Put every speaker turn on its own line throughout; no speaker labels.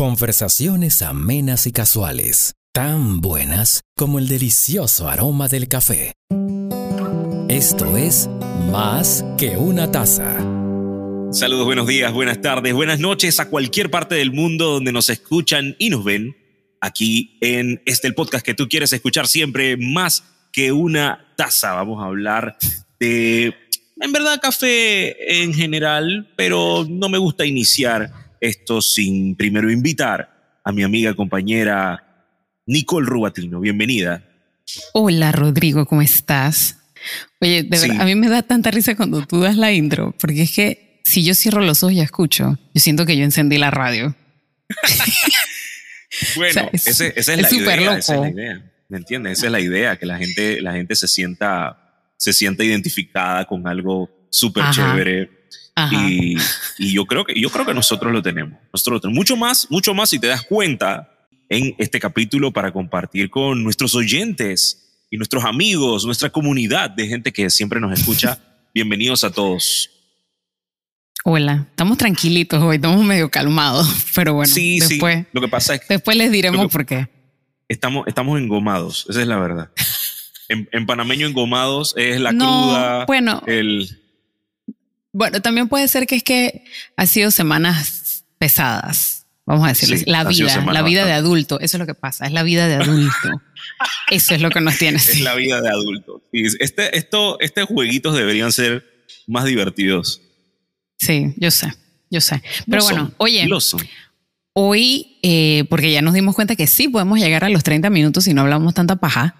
Conversaciones amenas y casuales, tan buenas como el delicioso aroma del café. Esto es Más que una taza.
Saludos, buenos días, buenas tardes, buenas noches a cualquier parte del mundo donde nos escuchan y nos ven. Aquí en este el podcast que tú quieres escuchar siempre, Más que una taza. Vamos a hablar de, en verdad, café en general, pero no me gusta iniciar esto sin primero invitar a mi amiga compañera Nicole Rubatino. Bienvenida.
Hola Rodrigo, ¿cómo estás? Oye, de verdad, a mí me da tanta risa cuando tú das la intro, porque es que si yo cierro los ojos y escucho, yo siento que yo encendí la radio.
bueno, esa, es, la idea, esa es la idea. ¿Me entiendes? Esa es la idea, que la gente, la gente se sienta, se sienta identificada con algo súper chévere. Y, y, yo creo que yo creo que nosotros lo tenemos. Nosotros lo tenemos. Mucho más, mucho más si te das cuenta en este capítulo para compartir con nuestros oyentes y nuestros amigos, nuestra comunidad de gente que siempre nos escucha. Bienvenidos a todos.
Hola, estamos tranquilitos hoy, estamos medio calmados, pero bueno,
sí, después, sí. Lo que pasa es que
después les diremos por qué
estamos, estamos engomados, esa es la verdad. En, panameño engomados es la cruda.
Bueno,
el...
bueno, también puede ser que es que ha sido semanas pesadas, vamos a decirles. la vida, la vida de adulto, eso es lo que pasa, es la vida de adulto. eso es lo que nos tiene.
Es la vida de adulto. Este, esto, estos jueguitos deberían ser más divertidos.
Sí, yo sé, yo sé. Pero bueno, oye, Hoy, eh, porque ya nos dimos cuenta que sí podemos llegar a los 30 minutos si no hablamos tanta paja.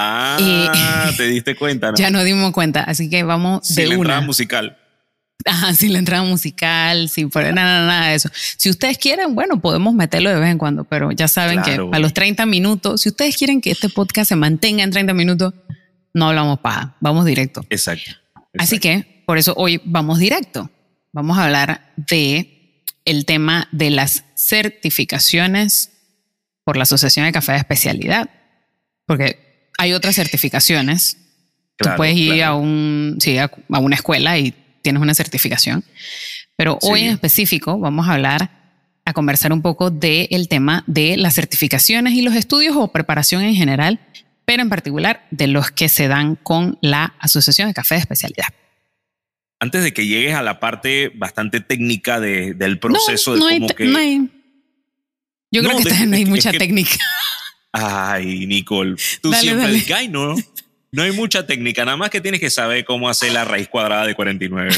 Ah, te diste cuenta, ¿no?
Ya nos dimos cuenta, así que vamos
sin de la entrada musical.
Ajá, sin la entrada musical, sin nada, nada, nada de eso. Si ustedes quieren, bueno, podemos meterlo de vez en cuando, pero ya saben que a los 30 minutos, si ustedes quieren que este podcast se mantenga en 30 minutos, no hablamos paja, vamos directo.
exacto.
Así que por eso hoy vamos directo. Vamos a hablar de el tema de las certificaciones por la Asociación de Café de Especialidad, porque hay otras certificaciones. Tú puedes ir a, un, sí, a, una escuela y tienes una certificación, pero hoy en específico vamos a hablar, a conversar un poco del tema de las certificaciones y los estudios o preparación en general, pero en particular de los que se dan con la Asociación de Café de Especialidad
antes de que llegues a la parte bastante técnica del proceso de cómo que.
No hay, yo creo que no hay mucha técnica.
Ay, Nicole, tú siempre dices, ay, no, no hay mucha técnica, nada más que tienes que saber cómo hacer la raíz cuadrada de 49.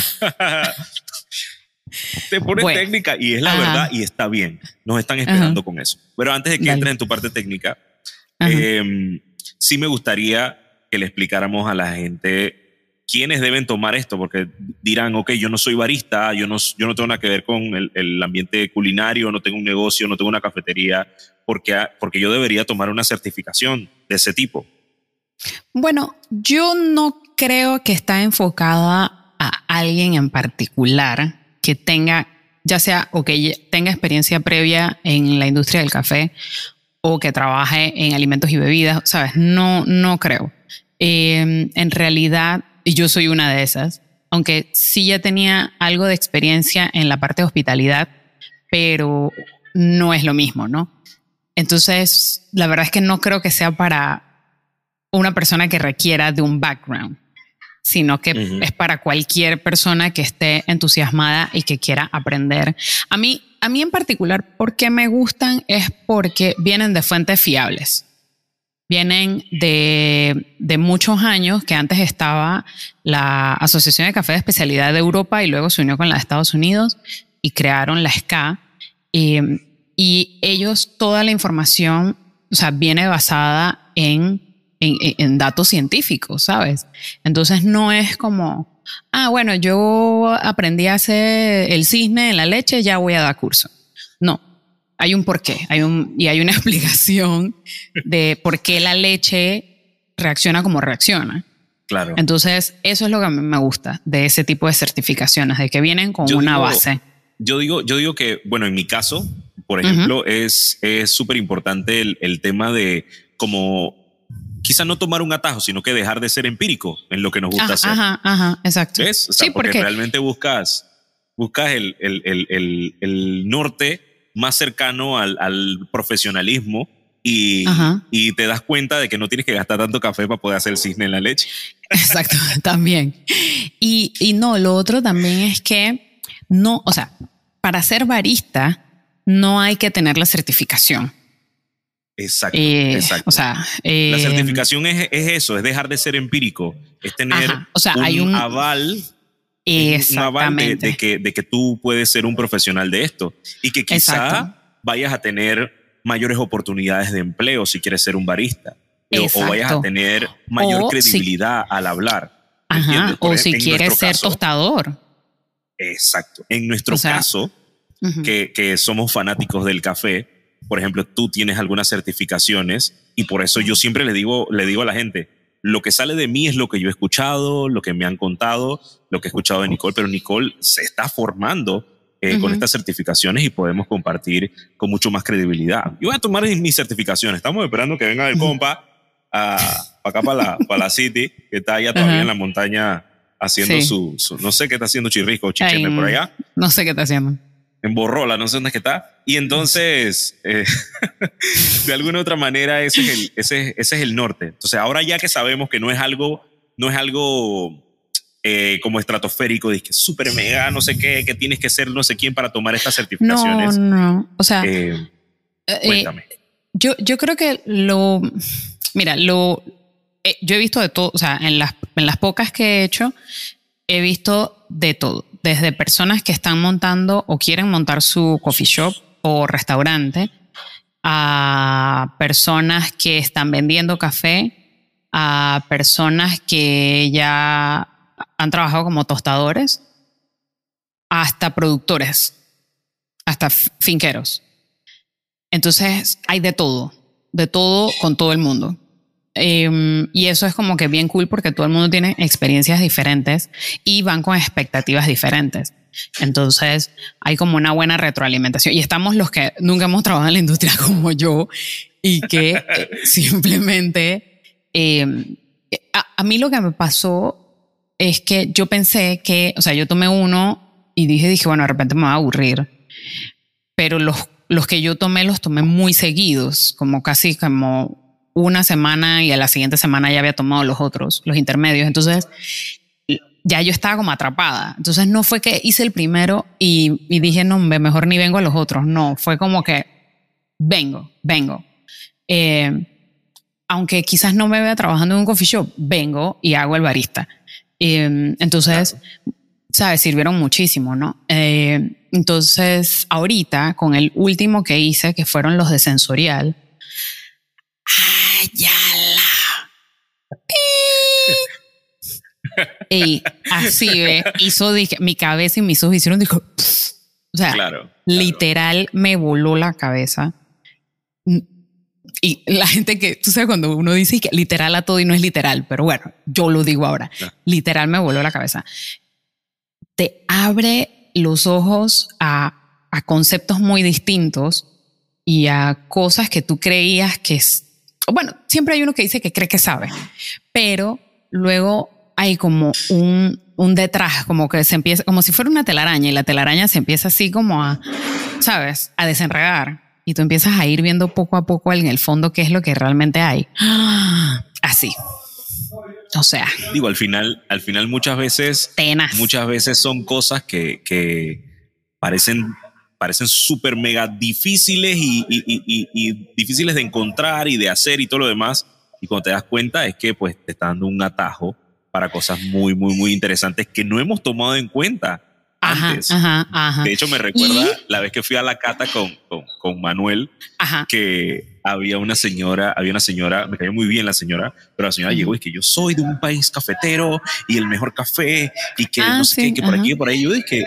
Te pones técnica y es la verdad y está bien. Nos están esperando con eso. Pero antes de que entre en tu parte técnica, em, sí me gustaría que le explicáramos a la gente quiénes deben tomar esto, porque dirán, ok, yo no soy barista, yo no, yo no tengo nada que ver con el, ambiente culinario, no tengo un negocio, no tengo una cafetería, porque, porque yo debería tomar una certificación de ese tipo.
Bueno, yo no creo que está enfocada a alguien en particular que tenga, ya sea o que tenga experiencia previa en la industria del café o que trabaje en alimentos y bebidas, ¿sabes? No, no creo. Eh, en realidad, y yo soy una de esas, aunque sí ya tenía algo de experiencia en la parte de hospitalidad, pero no es lo mismo, ¿no? Entonces, la verdad es que no creo que sea para una persona que requiera de un background, sino que es para cualquier persona que esté entusiasmada y que quiera aprender. A mí, a mí en particular, ¿por qué me gustan? Es porque vienen de fuentes fiables vienen de, de, muchos años, que antes estaba la Asociación de Café de Especialidad de Europa y luego se unió con la de Estados Unidos y crearon la SCA. Y, ellos, toda la información, o sea, viene basada en, en, en, datos científicos, ¿sabes? Entonces no es como, ah, bueno, yo aprendí a hacer el cisne en la leche, ya voy a dar curso. No, hay un porqué, hay un, y hay una explicación de por qué la leche reacciona como reacciona.
Claro.
Entonces, eso es lo que a mí me gusta de ese tipo de certificaciones, de que vienen con una base.
Yo digo, yo digo que, bueno, en mi caso, por ejemplo, es súper importante el, tema de como quizá no tomar un atajo, sino que dejar de ser empírico en lo que nos gusta hacer.
Ajá, ajá, exacto.
¿Ves? sí, porque, realmente buscas, buscas el, el, el, el norte más cercano al, al profesionalismo y, y te das cuenta de que no tienes que gastar tanto café para poder hacer el cisne en la leche.
Exacto, también. Y, y no, lo otro también es que no, o sea, para ser barista no hay que tener la certificación.
Exacto,
Eh,
exacto.
O sea, eh,
la certificación es, es eso, es dejar de ser empírico, es tener
Ajá, o sea, hay un-
aval, un aval de, que, de que tú puedes ser un profesional de esto y que quizá
Exacto.
vayas a tener mayores oportunidades de empleo si quieres ser un barista o- o,
Exacto.
vayas a tener mayor
O si-
credibilidad al hablar. ¿me
Ajá, o
e-
si
en
quieres ser
caso-
tostador.
Exacto. En nuestro
O sea,
caso, que, que somos fanáticos del café, por ejemplo, tú tienes algunas certificaciones y por eso yo siempre le digo, le digo a la gente, lo que sale de mí es lo que yo he escuchado, lo que me han contado, lo que he escuchado de Nicole, pero Nicole se está formando eh, con
Ujú.
estas certificaciones y podemos compartir con mucho más credibilidad. Yo voy a tomar mis- certificaciones. Estamos esperando que venga el compa a, acá para la, para la City, que está allá todavía
Ajá.
en la montaña haciendo
Sí.
su, su- no sé qué está haciendo Chirrisco o Chicheme
Ay,
por allá
No sé qué está haciendo.
En Borrola, no sé dónde es que está. Y entonces, eh, de alguna otra manera, ese es, el, ese, ese es el norte. Entonces, ahora ya que sabemos que no es algo, no es algo eh, como estratosférico, de que súper mega, no sé qué, que tienes que ser no sé quién para tomar estas
No,
certificaciones.
no. O sea,
Eh, cuéntame.
Yo, yo creo que lo. Mira, lo. yo he visto de todo. O sea, en las, en las pocas que he hecho, he visto de todo. Desde personas que están montando o quieren montar su coffee shop o restaurante, a personas que están vendiendo café, a personas que ya han trabajado como tostadores, hasta productores, hasta finqueros. Entonces hay de todo, de todo con todo el mundo. Em, y eso es como que bien cool porque todo el mundo tiene experiencias diferentes y van con expectativas diferentes. Entonces hay como una buena retroalimentación. Y estamos los que nunca hemos trabajado en la industria como yo y que eh, simplemente... em, a, a mí lo que me pasó es que yo pensé que, o sea, yo tomé uno y dije, dije, bueno, de repente me va a aburrir pero los, los que yo tomé los tomé muy seguidos, como casi como una semana y a la siguiente semana ya había tomado los otros, los intermedios. Entonces ya yo estaba como atrapada. Entonces no fue que hice el primero y, y dije, no, mejor ni vengo a los otros. No, fue como que vengo, vengo. Eh, aunque quizás no me vea trabajando en un coffee shop, vengo y hago el barista. Eh, entonces, ¿sabes? Sirvieron muchísimo, ¿no? Eh, entonces, ahorita, con el último que hice, que fueron los de sensorial, Y así, ve, hizo, dije, mi cabeza y mis ojos hicieron, dijo, o sea,
Claro. claro.
literal me voló la cabeza. Y la gente que, tú sabes, cuando uno dice que literal a todo y no es literal, pero bueno, yo lo digo ahora,
Claro.
literal me voló la cabeza. Te abre los ojos a, a conceptos muy distintos y a cosas que tú creías que es, bueno, siempre hay uno que dice que cree que sabe, pero luego hay como un, un detrás, como que se empieza, como si fuera una telaraña y la telaraña se empieza así como a, ¿sabes? A desenredar y tú empiezas a ir viendo poco a poco en el fondo qué es lo que realmente hay. Así. O sea,
Digo, al final, al final muchas veces
tenaz.
muchas veces son cosas que, que parecen parecen súper mega difíciles y, difíciles de encontrar y de hacer y todo lo demás. Y cuando te das cuenta es que pues te está dando un atajo para cosas muy, muy, muy interesantes que no hemos tomado en cuenta
Ajá,
antes.
ajá, ajá.
De hecho, me recuerda
Y-
la vez que fui a la cata con, con, con Manuel, que había una señora, había una señora, me cayó muy bien la señora, pero la señora llegó y que yo soy de un país cafetero y el mejor café y que
Ah,
no sé
sí,
qué, que por aquí, por ahí. Yo dije,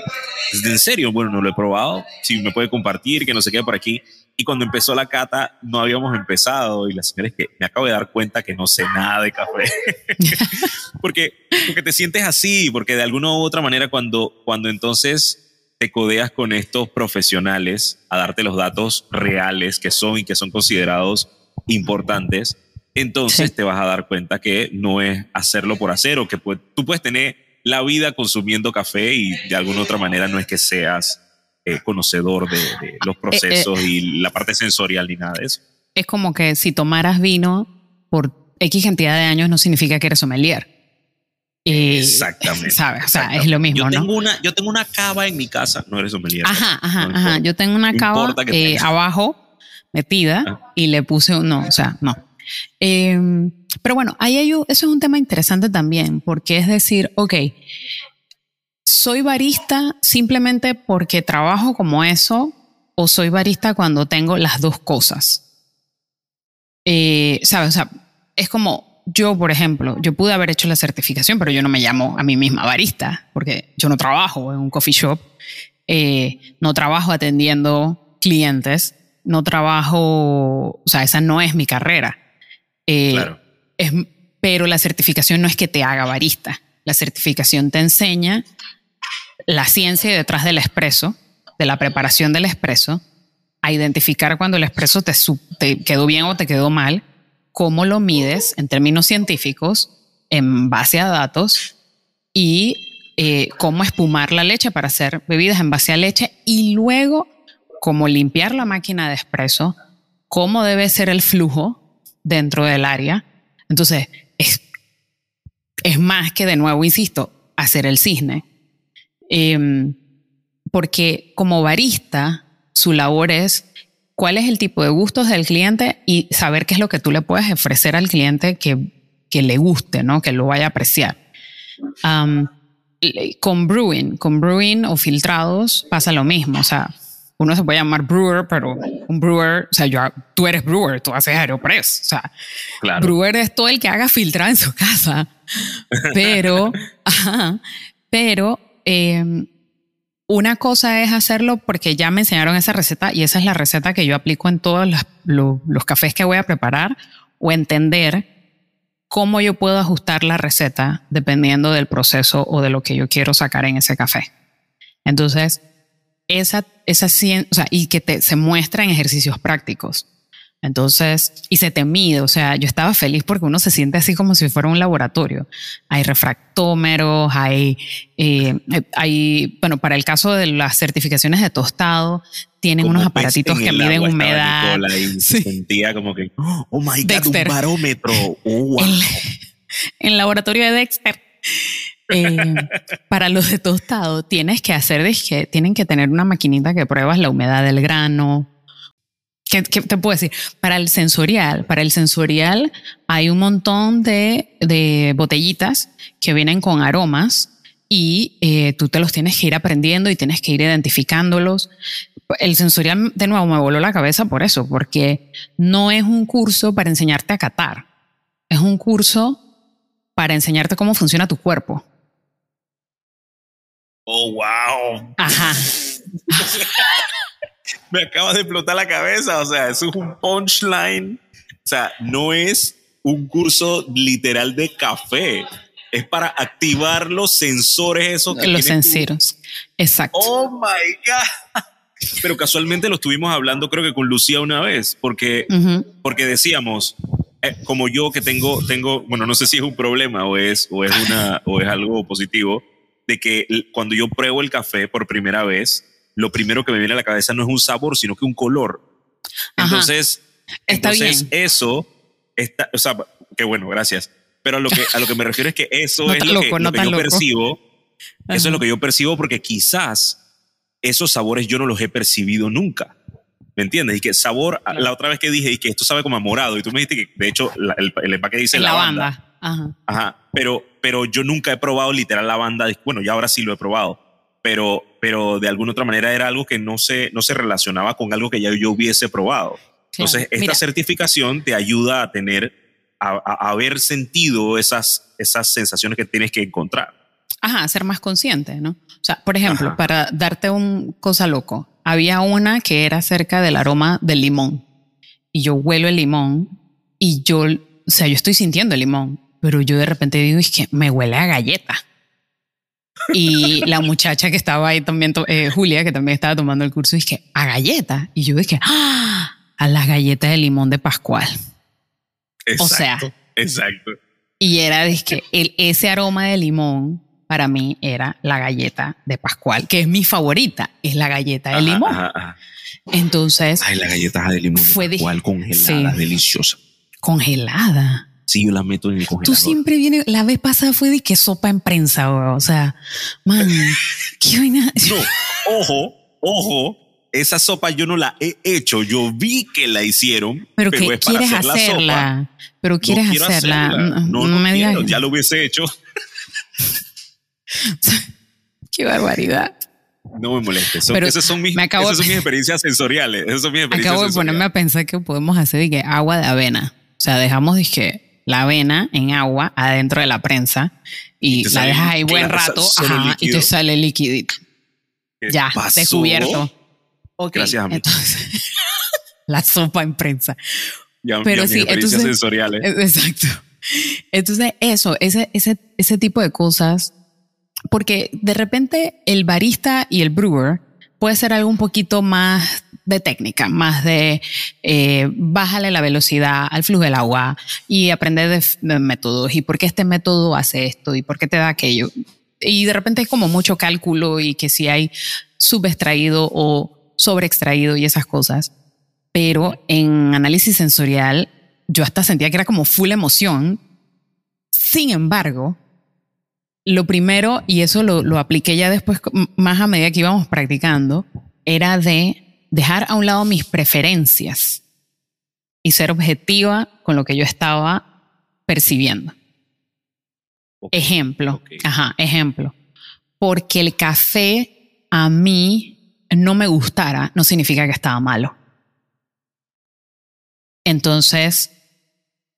en serio, bueno, no lo he probado, si me puede compartir, que no se quede por aquí. Y cuando empezó la cata, no habíamos empezado y la señora es que me acabo de dar cuenta que no sé nada de café. porque, porque te sientes así, porque de alguna u otra manera cuando, cuando entonces te codeas con estos profesionales a darte los datos reales que son y que son considerados importantes, entonces
Sí.
te vas a dar cuenta que no es hacerlo por hacer o que tú puedes tener la vida consumiendo café y de alguna otra manera no es que seas eh, conocedor de, los procesos y la parte sensorial ni nada de eso.
Es como que si tomaras vino por X cantidad de años no significa que eres sommelier.
Exactamente.
¿Sabes? O sea, es lo mismo,
yo
¿no?
Tengo una, yo tengo una cava en mi casa, no eres sommelier.
Ajá, ajá, ajá. Yo tengo una cava eh, abajo metida ah. y le puse, no, o sea, no. Em, pero bueno, ahí hay, eso es un tema interesante también, porque es decir, ok, soy barista simplemente porque trabajo como eso, o soy barista cuando tengo las dos cosas. Eh, ¿Sabes? O sea, es como yo, por ejemplo, yo pude haber hecho la certificación, pero yo no me llamo a mí misma barista, porque yo no trabajo en un coffee shop, eh, no trabajo atendiendo clientes, no trabajo, o sea, esa no es mi carrera. Eh, claro. es, pero la certificación no es que te haga barista. La certificación te enseña la ciencia detrás del expreso, de la preparación del expreso, a identificar cuando el expreso te, te quedó bien o te quedó mal, cómo lo mides en términos científicos, en base a datos, y eh, cómo espumar la leche para hacer bebidas en base a leche, y luego cómo limpiar la máquina de expreso, cómo debe ser el flujo dentro del área. Entonces, es, es más que de nuevo, insisto, hacer el cisne. Em, porque como barista, su labor es cuál es el tipo de gustos del cliente y saber qué es lo que tú le puedes ofrecer al cliente que, que le guste, ¿no? que lo vaya a apreciar. con brewing, con brewing o filtrados pasa lo mismo. O sea, uno se puede llamar brewer, pero un brewer, o sea, yo, tú eres brewer, tú haces Aeropress. O sea, brewer es todo el que haga filtrar en su casa. Pero, pero em, una cosa es hacerlo porque ya me enseñaron esa receta y esa es la receta que yo aplico en todos los, cafés que voy a preparar o entender cómo yo puedo ajustar la receta dependiendo del proceso o de lo que yo quiero sacar en ese café. Entonces, esa, esa y que te, se muestra en ejercicios prácticos. Entonces, y se te mide, o sea, yo estaba feliz porque uno se siente así como si fuera un laboratorio. Hay refractómeros, hay, eh, hay, bueno, para el caso de las certificaciones de tostado, tienen unos aparatitos que miden humedad.
Y sentía como que, oh my God, un barómetro. Oh,
en, el laboratorio de Dexter. Eh, para los de tostado tienes que hacer, que tienen que tener una maquinita que pruebas la humedad del grano. ¿Qué, te puedo decir? Para el sensorial, para el sensorial hay un montón de, de botellitas que vienen con aromas y eh, tú te los tienes que ir aprendiendo y tienes que ir identificándolos. El sensorial, de nuevo, me voló la cabeza por eso, porque no es un curso para enseñarte a catar, es un curso para enseñarte cómo funciona tu cuerpo.
Oh, wow.
Ajá.
Me acaba de explotar la cabeza. O sea, eso es un punchline. O sea, no es un curso literal de café. Es para activar los sensores esos
que Los sensores. Exacto.
Oh my God. Pero casualmente lo estuvimos hablando, creo que con Lucía una vez, porque, porque decíamos, eh, como yo que tengo, tengo, bueno, no sé si es un problema o es, o es, una, o es algo positivo, de que cuando yo pruebo el café por primera vez, lo primero que me viene a la cabeza no es un sabor, sino que un color. Entonces, entonces eso, está, o sea, qué bueno, gracias. Pero a lo que, a lo que me refiero es que eso es lo que, yo percibo. Eso es lo que yo percibo porque quizás esos sabores yo no los he percibido nunca. ¿Me entiendes? Y que sabor, la otra vez que dije y que esto sabe como a morado, y tú me dijiste que de hecho el, el, empaque dice lavanda. Ajá. Ajá. Pero, pero yo nunca he probado literal la banda. Bueno, ya ahora sí lo he probado. Pero, pero de alguna otra manera era algo que no se, no se relacionaba con algo que ya yo hubiese probado. Entonces, esta certificación te ayuda a tener, a, haber sentido esas, esas sensaciones que tienes que encontrar.
Ajá, ser más consciente, ¿no? O sea, por ejemplo, para darte un cosa loco, había una que era acerca del aroma del limón. Y yo huelo el limón y yo, o sea, yo estoy sintiendo el limón, pero yo de repente digo, es que me huele a galleta. Y la muchacha que estaba ahí también, eh, Julia, que también estaba tomando el curso, dije, a galleta. Y yo dije, ¡Ah! a las galletas de limón de Pascual.
Exacto, o sea, exacto.
Y era, que el, ese aroma de limón para mí era la galleta de Pascual, que es mi favorita, es la galleta de limón. Entonces,
ay, la galleta de limón fue de Pascual congelada, deliciosa.
Congelada.
Sí, yo la meto en el congelador.
Tú siempre vienes, la vez pasada fue de que sopa en prensa, o sea, man, qué vaina.
No, ojo, ojo, esa sopa yo no la he hecho, yo vi que la hicieron,
pero, que quieres hacerla, pero quieres hacerla,
no, no, me quiero, ya lo hubiese hecho.
qué barbaridad.
No me molestes. esas son mis, esas son mis experiencias sensoriales. Esas son mis experiencias
acabo de ponerme a pensar que podemos hacer que agua de avena. O sea, dejamos dije, la avena en agua adentro de la prensa y, la dejas ahí buen rato y te sale liquidito. Ya, descubierto.
Gracias a mí.
Entonces, la sopa en prensa.
Ya, Pero sí, entonces, sensoriales.
Exacto. Entonces, eso, ese, ese, ese tipo de cosas, porque de repente el barista y el brewer puede ser algo un poquito más de técnica, más de eh, bájale la velocidad al flujo del agua y aprender de, métodos y por qué este método hace esto y por qué te da aquello. Y de repente hay como mucho cálculo y que si hay subextraído o sobreextraído y esas cosas. Pero en análisis sensorial yo hasta sentía que era como full emoción. Sin embargo, lo primero, y eso lo, lo apliqué ya después, más a medida que íbamos practicando, era de dejar a un lado mis preferencias y ser objetiva con lo que yo estaba percibiendo. Ejemplo, ajá, ejemplo. Porque el café a mí no me gustara, no significa que estaba malo. Entonces,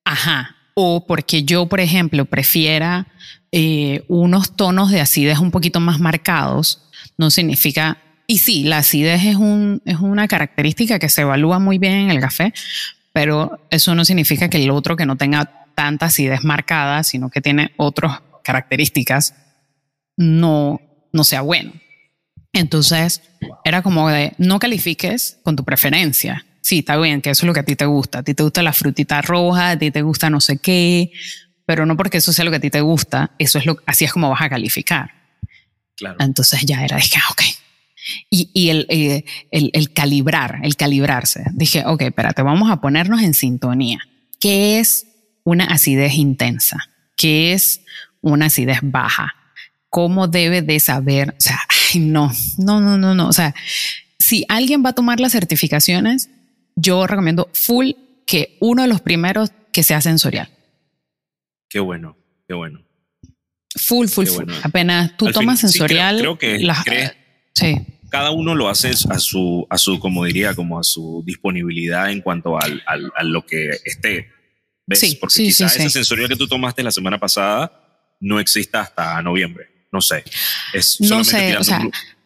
ajá, o porque yo, por ejemplo, prefiera eh, unos tonos de acidez un poquito más marcados, no significa y sí, la acidez es, un, es una característica que se evalúa muy bien en el café, pero eso no significa que el otro que no tenga tanta acidez marcada, sino que tiene otras características, no, no sea bueno. Entonces, era como de no califiques con tu preferencia. Sí, está bien, que eso es lo que a ti te gusta. A ti te gusta la frutita roja, a ti te gusta no sé qué, pero no porque eso sea lo que a ti te gusta, eso es lo, así es como vas a calificar.
Claro.
Entonces ya era, dije, ah, ok, y, y el, eh, el, el, calibrar, el calibrarse. Dije, ok, espérate, vamos a ponernos en sintonía. ¿Qué es una acidez intensa? ¿Qué es una acidez baja? ¿Cómo debe de saber? O sea, ay, no, no, no, no, no. O sea, si alguien va a tomar las certificaciones, yo recomiendo full que uno de los primeros que sea sensorial.
Qué bueno, qué bueno.
Full, full, full. Apenas tú tomas sensorial.
creo, que
sí
cada uno lo hace a su, a su, como diría, como a su disponibilidad en cuanto al, al, a lo que esté. ¿Ves? Sí, Porque quizás ese sensorial que tú tomaste la semana pasada no exista hasta noviembre. No sé. Es solamente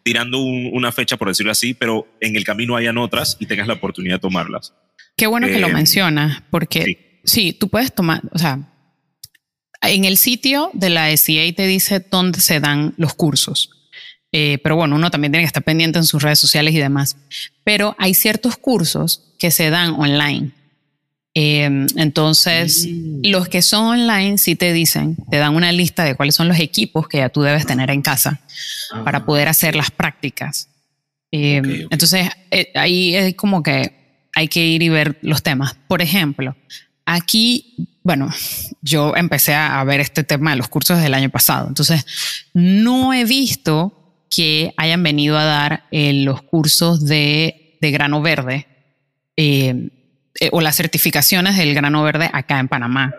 tirando, una fecha, por decirlo así, pero en el camino hayan otras y tengas la oportunidad de tomarlas.
Qué bueno que lo eh, mencionas, porque sí. tú puedes tomar, o sea, en el sitio de la SCA te dice dónde se dan los cursos. Eh, pero bueno, uno también tiene que estar pendiente en sus redes sociales y demás. Pero hay ciertos cursos que se dan online. Em, entonces, mm. los que son online sí te dicen, te dan una lista de cuáles son los equipos que ya tú debes tener en casa para poder hacer las prácticas. Em, entonces, eh, ahí es como que hay que ir y ver los temas. Por ejemplo, aquí, bueno, yo empecé a ver este tema de los cursos del año pasado. Entonces, no he visto que hayan venido a dar eh, los cursos de, grano verde eh, eh, o las certificaciones del grano verde acá en Panamá.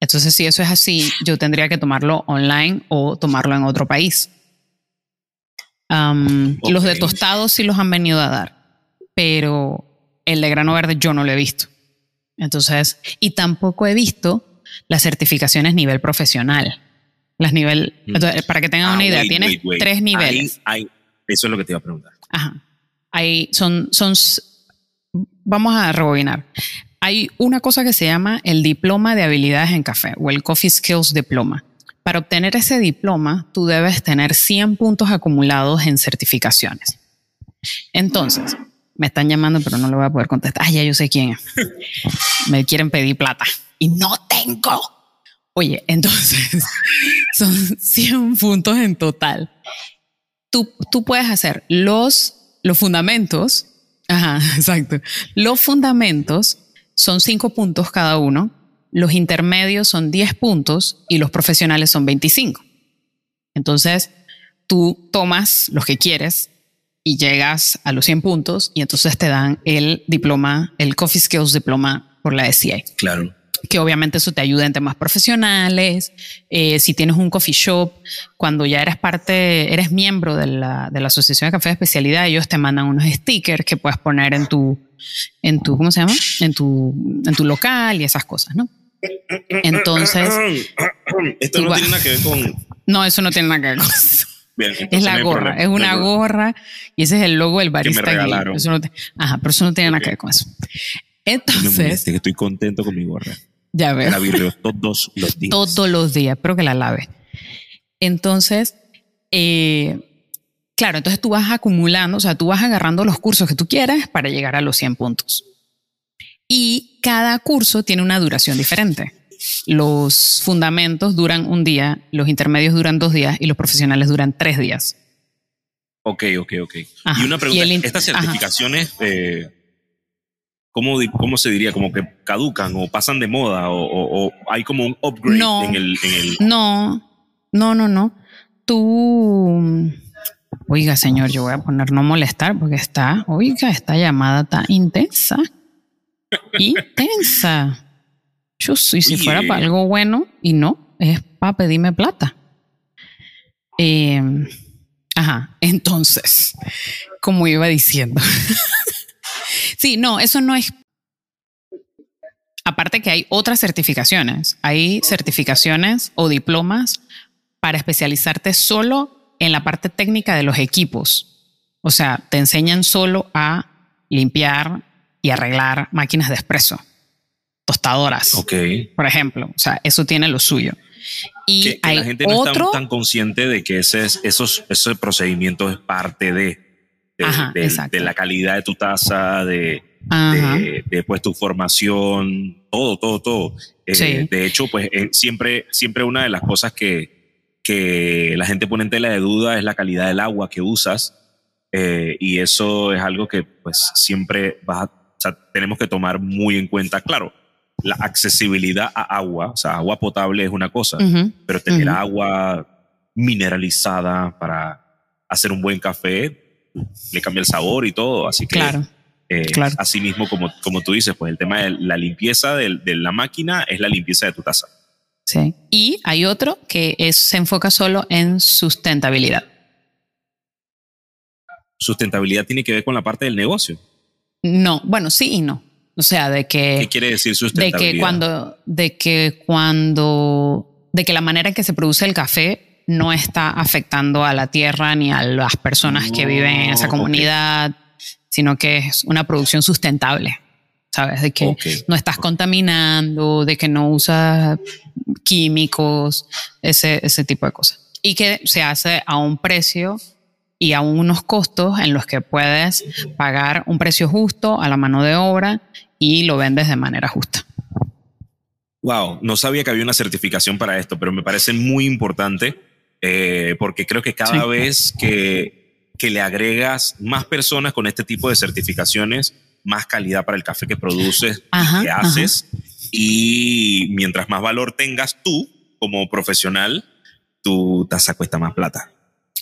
Entonces, si eso es así, yo tendría que tomarlo online o tomarlo en otro país. Los de tostados sí los han venido a dar, pero el de grano verde yo no lo he visto. Entonces, y tampoco he visto las certificaciones nivel profesional. Las nivel, mm. para que tengan una ah, idea, tienes tres niveles.
eso es lo que te iba a preguntar.
Ajá. Hay, son, son, vamos a rebobinar. Hay una cosa que se llama el diploma de habilidades en café o el Coffee Skills Diploma. Para obtener ese diploma, tú debes tener 100 puntos acumulados en certificaciones. Entonces, me están llamando, pero no lo voy a poder contestar. Ah, ya yo sé quién es. Me quieren pedir plata y no tengo. Oye, entonces son 100 puntos en total. Tú, tú puedes hacer los, los fundamentos. Ajá, exacto. Los fundamentos son 5 puntos cada uno. Los intermedios son 10 puntos y los profesionales son 25. Entonces, tú tomas los que quieres y llegas a los 100 puntos y entonces te dan el diploma, el Coffee Skills Diploma por la SCI.
Claro.
Que obviamente eso te ayuda en temas profesionales. Eh, si tienes un coffee shop, cuando ya eres parte, eres miembro de la, de la Asociación de Café de Especialidad, ellos te mandan unos stickers que puedes poner en tu, en tu, ¿cómo se llama? En tu, en tu local y esas cosas, ¿no? Entonces.
Esto no tiene nada que ver con.
No, eso no tiene nada que ver con eso. es la gorra, es una gorra y ese es el logo del barista.
Que me regalaron.
Eso no ajá, pero eso no tiene nada que ver con eso. Entonces.
que estoy contento con mi gorra.
Ya veo.
La virreo todos los días.
Todos los días, pero que la lave. Entonces, eh, claro, entonces tú vas acumulando, o sea, tú vas agarrando los cursos que tú quieras para llegar a los 100 puntos. Y cada curso tiene una duración diferente. Los fundamentos duran un día, los intermedios duran dos días y los profesionales duran tres días.
Ok, ok, ok. y una pregunta, ¿estas certificaciones, eh, ¿cómo, ¿cómo, se diría? ¿Como que caducan o pasan de moda o, hay como un upgrade en, el, en, el,
No, no, no, no. Tú... Oiga, señor, yo voy a poner no molestar porque está, oiga, esta llamada está intensa. Intensa. Yo soy, si fuera para algo bueno y no, es para pedirme plata. Em, ajá, entonces, como iba diciendo. sí, no, eso no es. Aparte que hay otras certificaciones. Hay certificaciones o diplomas para especializarte solo en la parte técnica de los equipos. O sea, te enseñan solo a limpiar y arreglar máquinas de espresso tostadoras.
Ok.
Por ejemplo, o sea, eso tiene lo suyo. Y hay
la gente no está tan consciente de que ese, esos, ese procedimiento es parte de, de, la calidad de tu taza, de, de, pues, tu formación, todo, todo, todo. Eh, de hecho, pues eh, siempre, siempre una de las cosas que, que la gente pone en tela de duda es la calidad del agua que usas. Eh, y eso es algo que pues siempre vas a, o sea, tenemos que tomar muy en cuenta. Claro, la accesibilidad a agua, o sea, agua potable es una cosa, pero tener agua mineralizada para hacer un buen café le cambia el sabor y todo, así que
claro,
eh, así mismo como, como tú dices, pues el tema de la limpieza de, la máquina es la limpieza de tu taza.
Sí. Y hay otro que se enfoca solo en sustentabilidad.
Sustentabilidad tiene que ver con la parte del negocio.
No, bueno, sí y no. O sea, de que.
¿Qué quiere decir sustentabilidad?
De que cuando, de que cuando, de que la manera en que se produce el café no está afectando a la tierra ni a las personas que viven en esa comunidad, sino que es una producción sustentable. ¿Sabes? De que no estás contaminando, de que no usas químicos, ese, ese tipo de cosas. Y que se hace a un precio y a unos costos en los que puedes pagar un precio justo a la mano de obra y lo vendes de manera justa.
Wow, no sabía que había una certificación para esto, pero me parece muy importante eh, porque creo que cada vez que, que le agregas más personas con este tipo de certificaciones, más calidad para el café que produces y que haces. Y mientras más valor tengas tú como profesional, tu taza cuesta más plata.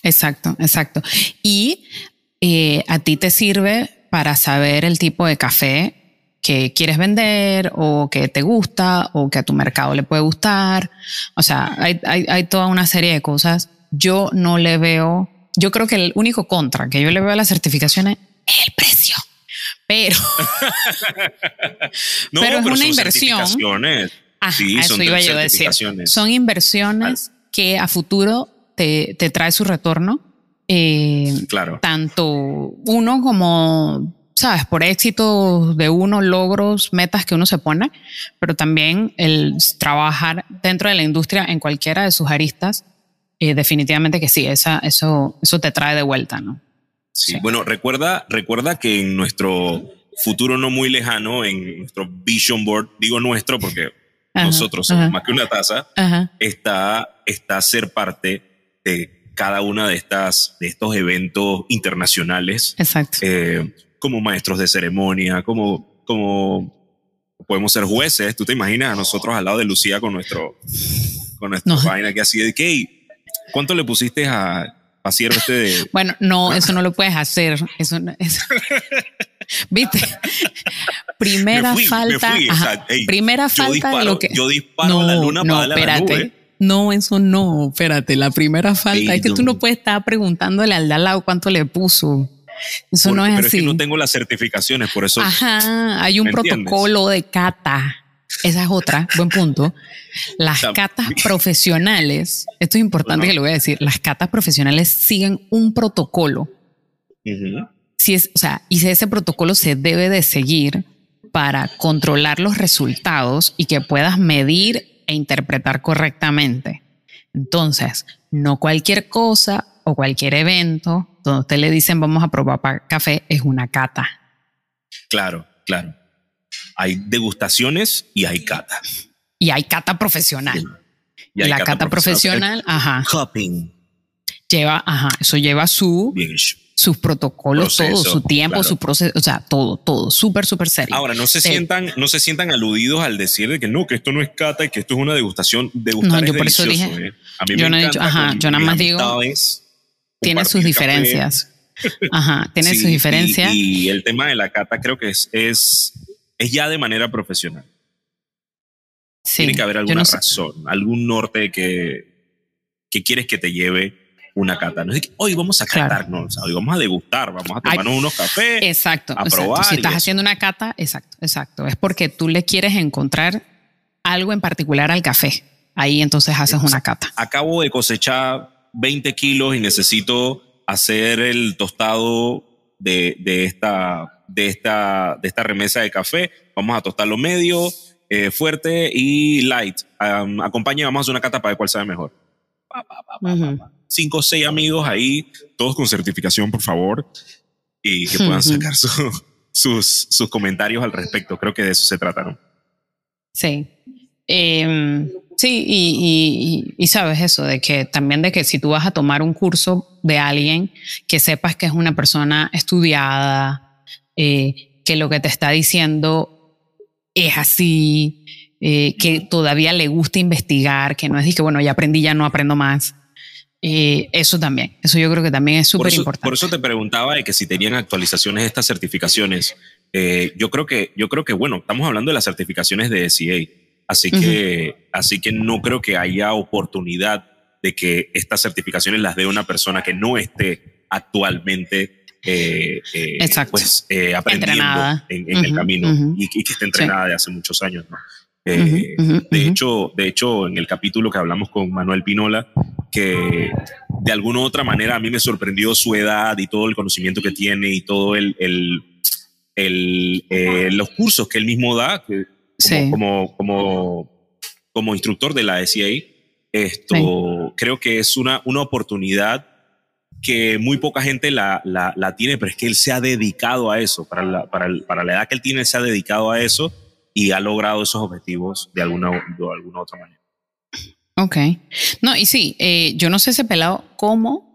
Exacto, exacto. Y eh, a ti te sirve para saber el tipo de café que quieres vender o que te gusta o que a tu mercado le puede gustar. O sea, hay, hay, toda una serie de cosas. Yo no le veo, yo creo que el único contra que yo le veo a las certificaciones es el precio. Pero, pero es una inversión. sí, eso iba yo a decir. Son inversiones que a futuro te, te trae su retorno. Eh,
claro.
Tanto uno como sabes, por éxito de uno, logros, metas que uno se pone, pero también el trabajar dentro de la industria en cualquiera de sus aristas, eh, definitivamente que sí, esa, eso, eso te trae de vuelta, ¿no?
Sí, bueno, recuerda, recuerda que en nuestro futuro no muy lejano, en nuestro vision board, digo nuestro porque nosotros somos más que una taza, está, está ser parte de cada una de estas de estos eventos internacionales.
Exacto.
Eh, como maestros de ceremonia, como, como podemos ser jueces. Tú te imaginas a nosotros al lado de Lucía con nuestro con nuestra vaina que así de que ¿cuánto le pusiste a, a este de...
Bueno, no, eso no lo puedes hacer. Eso, ¿Viste? Primera falta. primera falta lo que.
Yo disparo a la luna no, para
espérate. No, eso no, espérate. La primera falta es que tú no puedes estar preguntándole al de al lado cuánto le puso. Eso no es
pero
así.
Es que no tengo las certificaciones, por eso.
Ajá, hay un protocolo de cata. Esa es otra, buen punto. Las catas profesionales, esto es importante que lo voy a decir, las catas profesionales siguen un protocolo. si es, o sea, y ese protocolo se debe de seguir para controlar los resultados y que puedas medir e interpretar correctamente. Entonces, no cualquier cosa o cualquier evento donde usted le dicen vamos a probar café es una cata.
Claro, claro. Hay degustaciones y hay cata.
Y hay cata profesional. Y, la cata, profesional, ajá.
Cupping.
Lleva, ajá, eso lleva su sus protocolos, todo, su tiempo, su proceso, o sea, todo, todo, súper, súper serio.
Ahora, no se sientan, no se sientan aludidos al decir de que no, que esto no es cata y que esto es una degustación. Degustar no, yo por eso dije,
¿eh? a mí yo no he dicho, ajá, yo nada más digo, tiene sus diferencias. Ajá, tiene sus diferencias.
Y, el tema de la cata creo que es, es, es ya de manera profesional. Sí, tiene que haber alguna razón, algún norte que, que quieres que te lleve una cata. No es que hoy vamos a catarnos, hoy vamos a degustar, vamos a tomarnos unos cafés.
Exacto. A probar. Si estás haciendo una cata, exacto, exacto. Es porque tú le quieres encontrar algo en particular al café. Ahí entonces haces una cata.
Acabo de cosechar 20 kilos y necesito hacer el tostado de, de, esta, de, esta, de esta remesa de café. Vamos a tostarlo medio, eh, fuerte y light. Um, acompañe, vamos a hacer una cata para ver cuál sabe mejor cinco o seis amigos ahí, todos con certificación, por favor, y que puedan sacar sus, sus comentarios al respecto. Creo que de eso se trata, ¿no?
Sí. Em, sí, y, y, sabes eso, de que también de que si tú vas a tomar un curso de alguien, que sepas que es una persona estudiada, eh, que lo que te está diciendo es así, eh, que todavía le gusta investigar, que no es de que, bueno, ya aprendí, ya no aprendo más. Eh, eso también, eso yo creo que también es súper importante.
Por eso te preguntaba de que si tenían actualizaciones estas certificaciones. Eh, yo creo que, yo creo que, bueno, estamos hablando de las certificaciones de SCA, así que, así que no creo que haya oportunidad de que estas certificaciones las dé una persona que no esté actualmente eh, pues, aprendiendo en, el camino y, que esté entrenada de hace muchos años. ¿no? Eh, de, hecho, de hecho, en el capítulo que hablamos con Manuel Pinola, que de alguna u otra manera a mí me sorprendió su edad y todo el conocimiento que tiene y todo el, el, el eh, los cursos que él mismo da como, como, como, instructor de la SCA. Esto creo que es una, una oportunidad que muy poca gente la, la, la, tiene, pero es que él se ha dedicado a eso. Para la, para, para la edad que él tiene, se ha dedicado a eso y ha logrado esos objetivos de alguna, de alguna otra manera.
Ok. No, y sí, eh, yo no sé ese pelado cómo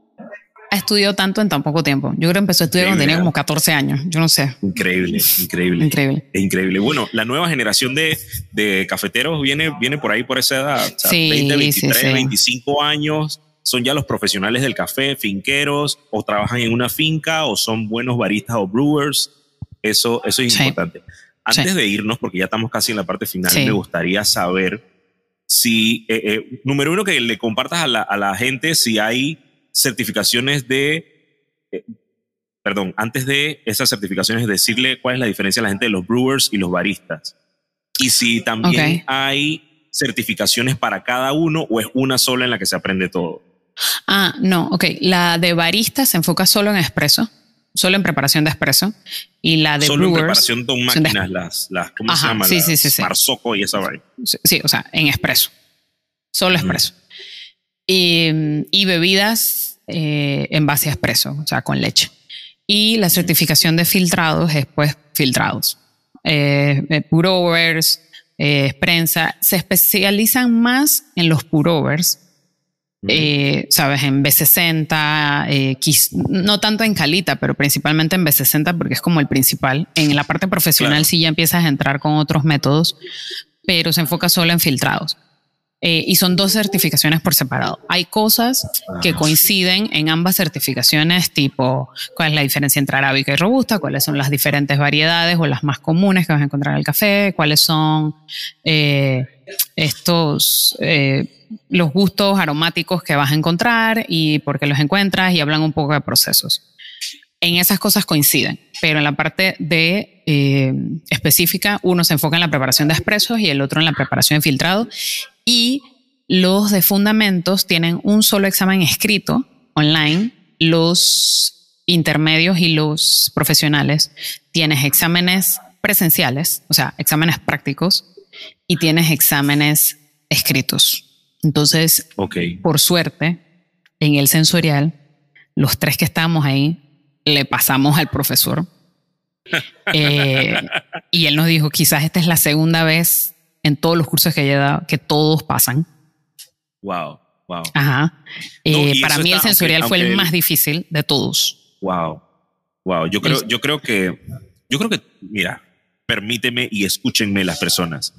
ha estudiado tanto en tan poco tiempo. Yo creo que empezó a estudiar cuando tenía como 14 años. Yo no sé.
Increíble, increíble. Increíble. Es increíble. Bueno, la nueva generación de, de cafeteros viene, viene por ahí por esa edad. sí, 20, 23, 25 años. Son ya los profesionales del café, finqueros, o trabajan en una finca, o son buenos baristas o brewers. Eso, eso es importante. Antes de irnos, porque ya estamos casi en la parte final, me gustaría saber si, eh, eh, número uno, que le compartas a la, a la gente si hay certificaciones de, eh, perdón, antes de esas certificaciones, decirle cuál es la diferencia de la gente de los brewers y los baristas. Y si también hay certificaciones para cada uno o es una sola en la que se aprende todo.
Ah, no, ok. La de barista se enfoca solo en expreso solo en preparación de espresso. Y la de
Solo
en
preparación con máquinas, las, las, ¿cómo se llama?
Sí, sí, sí,
Marzocco y esa vaina.
Sí, o sea, en espresso. Solo espresso. Y, bebidas eh, en base a espresso, o sea, con leche. Y la certificación de filtrados es pues filtrados. Eh, eh eh, prensa, se especializan más en los purovers, eh, sabes, en B60, eh, no tanto en calita, pero principalmente en B60 porque es como el principal. En la parte profesional sí ya empiezas a entrar con otros métodos, pero se enfoca solo en filtrados. Eh, y son dos certificaciones por separado. Hay cosas que ah. coinciden en ambas certificaciones, tipo cuál es la diferencia entre arábica y robusta, cuáles son las diferentes variedades o las más comunes que vas a encontrar en el café, cuáles son estos los gustos aromáticos que vas a encontrar y por qué los encuentras y hablan un poco de procesos. En esas cosas coinciden, pero en la parte de eh, específica, uno se enfoca en la preparación de expresos y el otro en la preparación de filtrado. Y los de fundamentos tienen un solo examen escrito online. Los intermedios y los profesionales tienes exámenes presenciales, o sea, exámenes prácticos, y tienes exámenes escritos. Entonces, por suerte, en el sensorial, los tres que estábamos ahí, le pasamos al profesor. Eh, y él nos dijo, quizás esta es la segunda vez en todos los cursos que haya dado que todos pasan.
Wow, wow.
Ajá. Eh, para mí el sensorial fue el más difícil de todos.
Wow, wow. Yo creo, yo creo que, yo creo que, mira, permíteme y escúchenme las personas.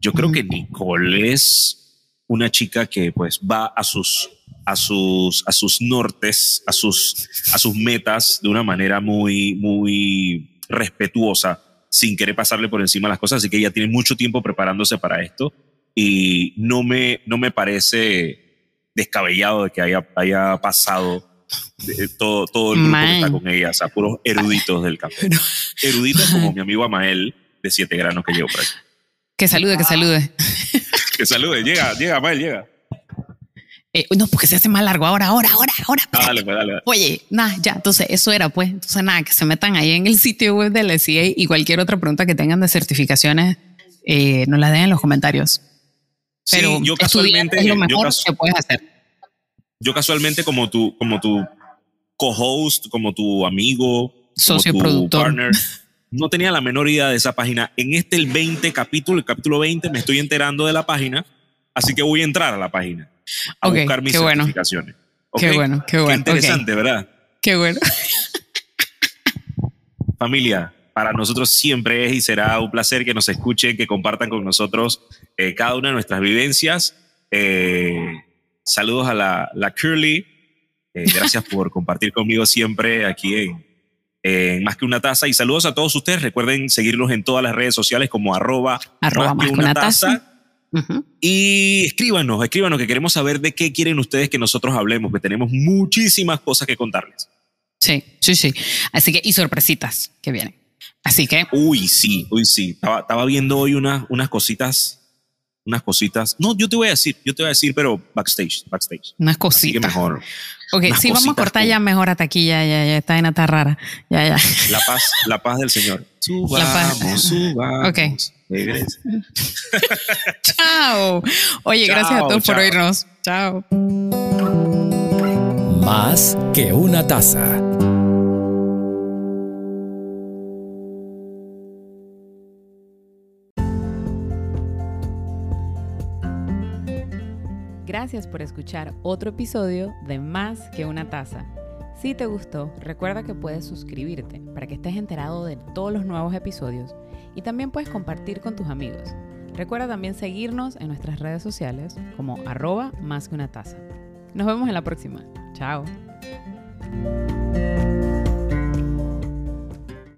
Yo creo que Nicole es una chica que pues va a sus, a sus, a sus nortes, a sus, a sus metas de una manera muy, muy respetuosa, sin querer pasarle por encima las cosas. Así que ella tiene mucho tiempo preparándose para esto y no me, no me parece descabellado de que haya, haya pasado todo, todo el grupo que está con ella, o sea, puros eruditos del café. Eruditos como mi amigo Amael de siete granos que llevo por aquí.
Que salude, que salude.
que salude, llega, llega, Mael, llega.
Eh, no, porque se hace más largo ahora, ahora, ahora, ahora.
Ah, dale, pues, dale,
Oye, nada, ya, entonces eso era, pues. Entonces, nada, que se metan ahí en el sitio web del SCA y cualquier otra pregunta que tengan de certificaciones, eh, nos la den en los comentarios. Pero
yo casualmente.
Es lo mejor que puedes hacer.
Yo casualmente, como tu, como tu co-host, como tu amigo,
socio productor.
partner. no tenía la menor idea de esa página. En este, el 20 capítulo, el capítulo 20, me estoy enterando de la página, así que voy a entrar a la página a buscar mis certificaciones.
Qué bueno, qué bueno.
Qué interesante, ¿verdad?
Qué bueno.
Familia, para nosotros siempre es y será un placer que nos escuchen, que compartan con nosotros eh, cada una de nuestras vivencias. Eh, saludos a la, la Curly. Eh, gracias por compartir conmigo siempre aquí en, más que una taza. Y saludos a todos ustedes. Recuerden seguirnos en todas las redes sociales como arroba, más, que una, taza. Y escríbanos, escríbanos que queremos saber de qué quieren ustedes que nosotros hablemos, que tenemos muchísimas cosas que contarles.
Sí, sí, sí. Así que, y sorpresitas que vienen. Así que.
Uy, sí, uy, sí. Estaba, estaba viendo hoy una, unas cositas, unas cositas. No, yo te voy a decir, yo te voy a decir, pero backstage, backstage.
Unas cositas.
Así que mejor.
Ok, sí, vamos a cortar ya mejor hasta aquí, ya, ya, ya, está en está rara. Ya, ya.
La paz, la paz del Señor. Subamos, la paz. subamos.
Ok. Chao. Oye, gracias a todos por oírnos. Chao.
Más que una taza.
Por escuchar otro episodio de Más que una taza. Si te gustó, recuerda que puedes suscribirte para que estés enterado de todos los nuevos episodios y también puedes compartir con tus amigos. Recuerda también seguirnos en nuestras redes sociales como arroba más que una taza. Nos vemos en la próxima. Chao.